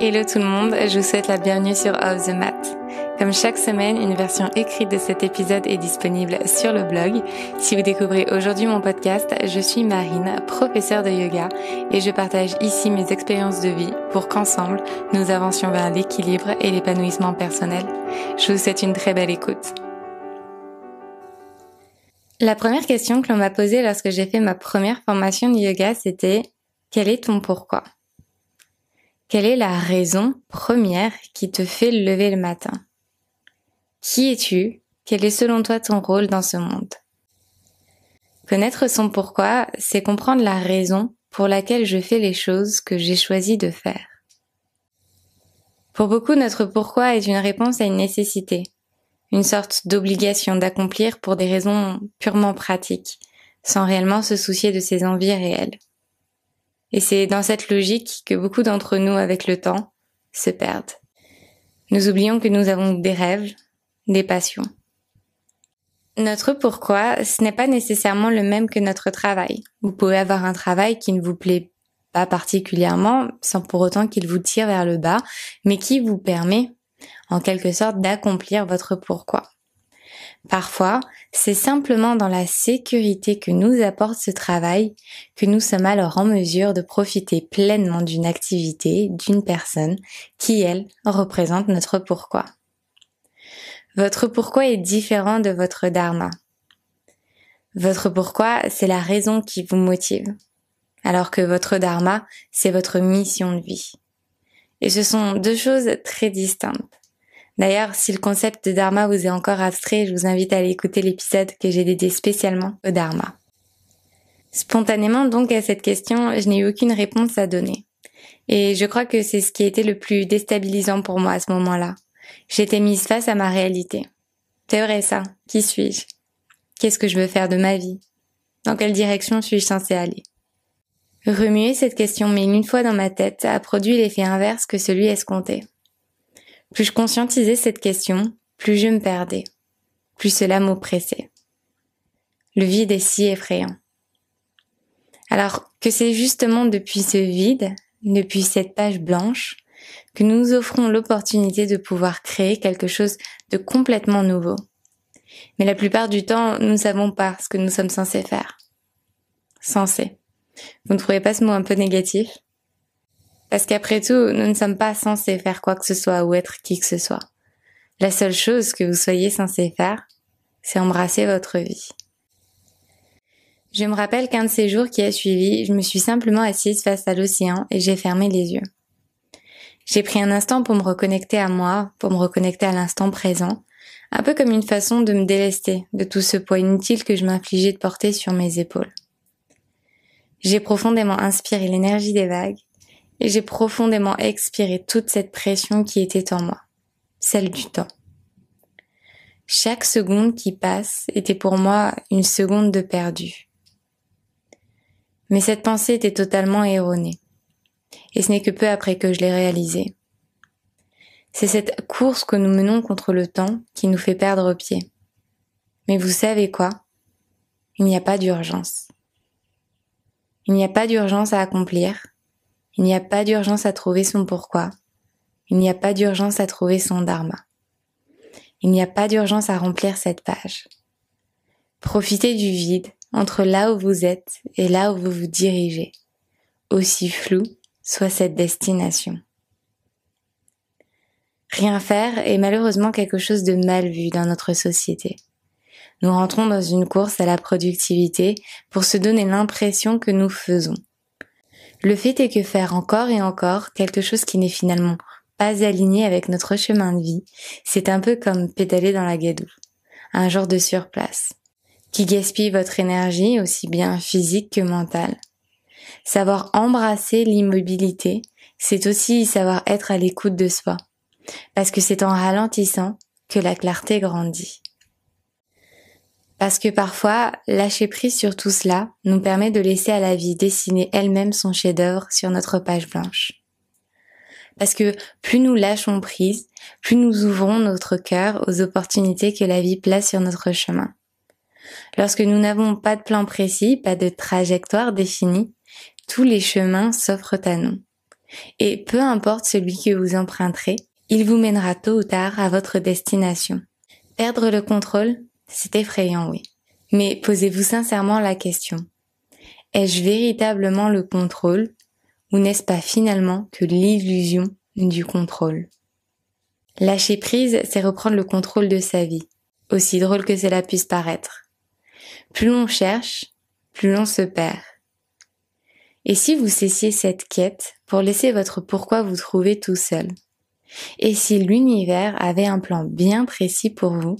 Hello tout le monde, je vous souhaite la bienvenue sur Off the Mat. Comme chaque semaine, une version écrite de cet épisode est disponible sur le blog. Si vous découvrez aujourd'hui mon podcast, je suis Marine, professeure de yoga, et je partage ici mes expériences de vie pour qu'ensemble, nous avancions vers l'équilibre et l'épanouissement personnel. Je vous souhaite une très belle écoute. La première question que l'on m'a posée lorsque j'ai fait ma première formation de yoga, c'était quel est ton pourquoi? Quelle est la raison première qui te fait lever le matin? Qui es-tu? Quel est selon toi ton rôle dans ce monde? Connaître son pourquoi, c'est comprendre la raison pour laquelle je fais les choses que j'ai choisi de faire. Pour beaucoup, notre pourquoi est une réponse à une nécessité, une sorte d'obligation d'accomplir pour des raisons purement pratiques, sans réellement se soucier de ses envies réelles. Et c'est dans cette logique que beaucoup d'entre nous, avec le temps, se perdent. Nous oublions que nous avons des rêves, des passions. Notre pourquoi, ce n'est pas nécessairement le même que notre travail. Vous pouvez avoir un travail qui ne vous plaît pas particulièrement, sans pour autant qu'il vous tire vers le bas, mais qui vous permet, en quelque sorte, d'accomplir votre pourquoi. Parfois, c'est simplement dans la sécurité que nous apporte ce travail que nous sommes alors en mesure de profiter pleinement d'une activité, d'une personne qui, elle, représente notre pourquoi. Votre pourquoi est différent de votre dharma. Votre pourquoi, c'est la raison qui vous motive, alors que votre dharma, c'est votre mission de vie. Et ce sont deux choses très distinctes. D'ailleurs, si le concept de dharma vous est encore abstrait, je vous invite à aller écouter l'épisode que j'ai dédié spécialement au dharma. Spontanément donc à cette question, je n'ai eu aucune réponse à donner. Et je crois que c'est ce qui été le plus déstabilisant pour moi à ce moment-là. J'étais mise face à ma réalité. C'est vrai ça. Qui suis-je? Qu'est-ce que je veux faire de ma vie? Dans quelle direction suis-je censée aller? Remuer cette question mais une fois dans ma tête a produit l'effet inverse que celui escompté. Plus je conscientisais cette question, plus je me perdais, plus cela m'oppressait. Le vide est si effrayant. Alors que c'est justement depuis ce vide, depuis cette page blanche, que nous offrons l'opportunité de pouvoir créer quelque chose de complètement nouveau. Mais la plupart du temps, nous ne savons pas ce que nous sommes censés faire. Censés. Vous ne trouvez pas ce mot un peu négatif? Parce qu'après tout, nous ne sommes pas censés faire quoi que ce soit ou être qui que ce soit. La seule chose que vous soyez censé faire, c'est embrasser votre vie. Je me rappelle qu'un de ces jours qui a suivi, je me suis simplement assise face à l'océan et j'ai fermé les yeux. J'ai pris un instant pour me reconnecter à moi, pour me reconnecter à l'instant présent, un peu comme une façon de me délester de tout ce poids inutile que je m'infligeais de porter sur mes épaules. J'ai profondément inspiré l'énergie des vagues et j'ai profondément expiré toute cette pression qui était en moi, celle du temps. Chaque seconde qui passe était pour moi une seconde de perdu. Mais cette pensée était totalement erronée. Et ce n'est que peu après que je l'ai réalisée. C'est cette course que nous menons contre le temps qui nous fait perdre pied. Mais vous savez quoi? Il n'y a pas d'urgence. Il n'y a pas d'urgence à accomplir, il n'y a pas d'urgence à trouver son pourquoi. Il n'y a pas d'urgence à trouver son dharma. Il n'y a pas d'urgence à remplir cette page. Profitez du vide entre là où vous êtes et là où vous vous dirigez, aussi flou soit cette destination. Rien faire est malheureusement quelque chose de mal vu dans notre société. Nous rentrons dans une course à la productivité pour se donner l'impression que nous faisons. Le fait est que faire encore et encore quelque chose qui n'est finalement pas aligné avec notre chemin de vie, c'est un peu comme pédaler dans la gadoue, un genre de surplace, qui gaspille votre énergie aussi bien physique que mentale. Savoir embrasser l'immobilité, c'est aussi savoir être à l'écoute de soi, parce que c'est en ralentissant que la clarté grandit. Parce que parfois, lâcher prise sur tout cela nous permet de laisser à la vie dessiner elle-même son chef-d'œuvre sur notre page blanche. Parce que plus nous lâchons prise, plus nous ouvrons notre cœur aux opportunités que la vie place sur notre chemin. Lorsque nous n'avons pas de plan précis, pas de trajectoire définie, tous les chemins s'offrent à nous. Et peu importe celui que vous emprunterez, il vous mènera tôt ou tard à votre destination. Perdre le contrôle, c'est effrayant, oui. Mais posez-vous sincèrement la question. Ai-je véritablement le contrôle ou n'est-ce pas finalement que l'illusion du contrôle? Lâcher prise, c'est reprendre le contrôle de sa vie, aussi drôle que cela puisse paraître. Plus l'on cherche, plus l'on se perd. Et si vous cessiez cette quête pour laisser votre pourquoi vous trouver tout seul? Et si l'univers avait un plan bien précis pour vous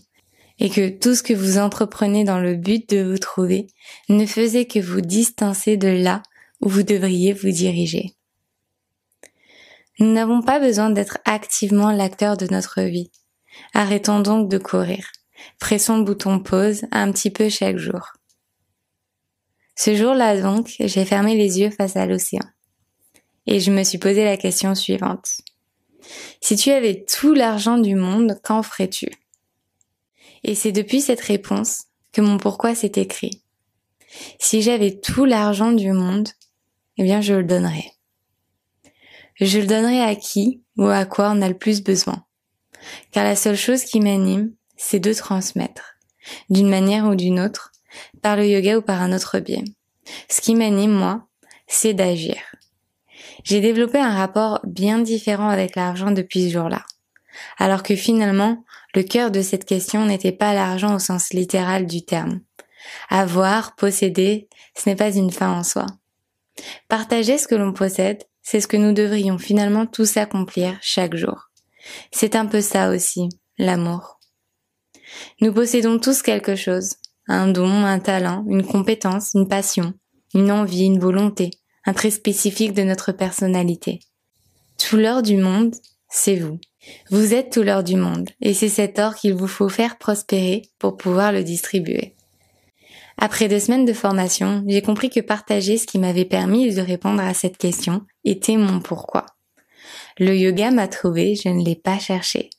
et que tout ce que vous entreprenez dans le but de vous trouver ne faisait que vous distancer de là où vous devriez vous diriger. Nous n'avons pas besoin d'être activement l'acteur de notre vie. Arrêtons donc de courir. Pressons le bouton pause un petit peu chaque jour. Ce jour-là donc, j'ai fermé les yeux face à l'océan. Et je me suis posé la question suivante. Si tu avais tout l'argent du monde, qu'en ferais-tu? Et c'est depuis cette réponse que mon pourquoi s'est écrit. Si j'avais tout l'argent du monde, eh bien je le donnerais. Je le donnerais à qui ou à quoi on a le plus besoin. Car la seule chose qui m'anime, c'est de transmettre, d'une manière ou d'une autre, par le yoga ou par un autre biais. Ce qui m'anime, moi, c'est d'agir. J'ai développé un rapport bien différent avec l'argent depuis ce jour-là. Alors que finalement, le cœur de cette question n'était pas l'argent au sens littéral du terme. Avoir, posséder, ce n'est pas une fin en soi. Partager ce que l'on possède, c'est ce que nous devrions finalement tous accomplir chaque jour. C'est un peu ça aussi, l'amour. Nous possédons tous quelque chose, un don, un talent, une compétence, une passion, une envie, une volonté, un trait spécifique de notre personnalité. Tout l'or du monde, c'est vous. Vous êtes tout l'or du monde, et c'est cet or qu'il vous faut faire prospérer pour pouvoir le distribuer. Après deux semaines de formation, j'ai compris que partager ce qui m'avait permis de répondre à cette question était mon pourquoi. Le yoga m'a trouvé, je ne l'ai pas cherché.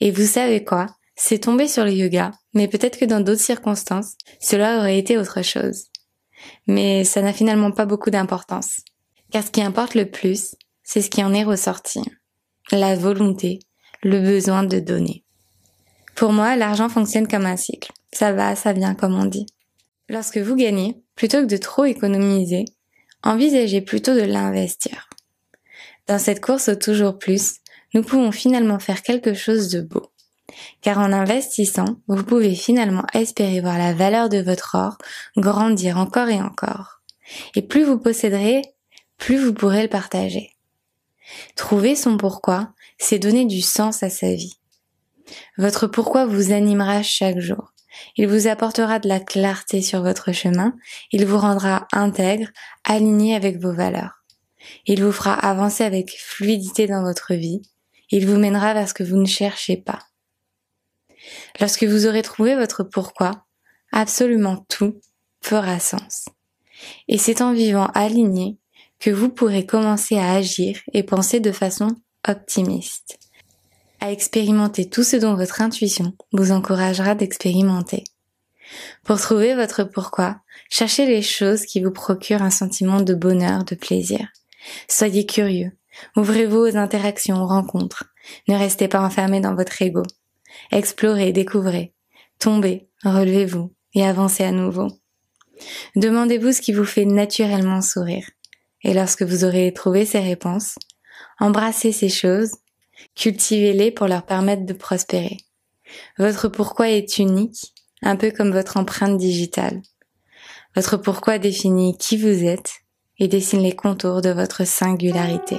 Et vous savez quoi? C'est tombé sur le yoga, mais peut-être que dans d'autres circonstances, cela aurait été autre chose. Mais ça n'a finalement pas beaucoup d'importance. Car ce qui importe le plus, c'est ce qui en est ressorti. La volonté, le besoin de donner. Pour moi, l'argent fonctionne comme un cycle. Ça va, ça vient, comme on dit. Lorsque vous gagnez, plutôt que de trop économiser, envisagez plutôt de l'investir. Dans cette course au toujours plus, nous pouvons finalement faire quelque chose de beau. Car en investissant, vous pouvez finalement espérer voir la valeur de votre or grandir encore et encore. Et plus vous posséderez, plus vous pourrez le partager. Trouver son pourquoi, c'est donner du sens à sa vie. Votre pourquoi vous animera chaque jour. Il vous apportera de la clarté sur votre chemin, il vous rendra intègre, aligné avec vos valeurs. Il vous fera avancer avec fluidité dans votre vie, il vous mènera vers ce que vous ne cherchez pas. Lorsque vous aurez trouvé votre pourquoi, absolument tout fera sens. Et c'est en vivant aligné que vous pourrez commencer à agir et penser de façon optimiste à expérimenter tout ce dont votre intuition vous encouragera d'expérimenter. Pour trouver votre pourquoi, cherchez les choses qui vous procurent un sentiment de bonheur, de plaisir. Soyez curieux. Ouvrez-vous aux interactions, aux rencontres. Ne restez pas enfermé dans votre ego. Explorez, découvrez. Tombez, relevez-vous et avancez à nouveau. Demandez-vous ce qui vous fait naturellement sourire. Et lorsque vous aurez trouvé ces réponses, embrassez ces choses Cultivez-les pour leur permettre de prospérer. Votre pourquoi est unique, un peu comme votre empreinte digitale. Votre pourquoi définit qui vous êtes et dessine les contours de votre singularité.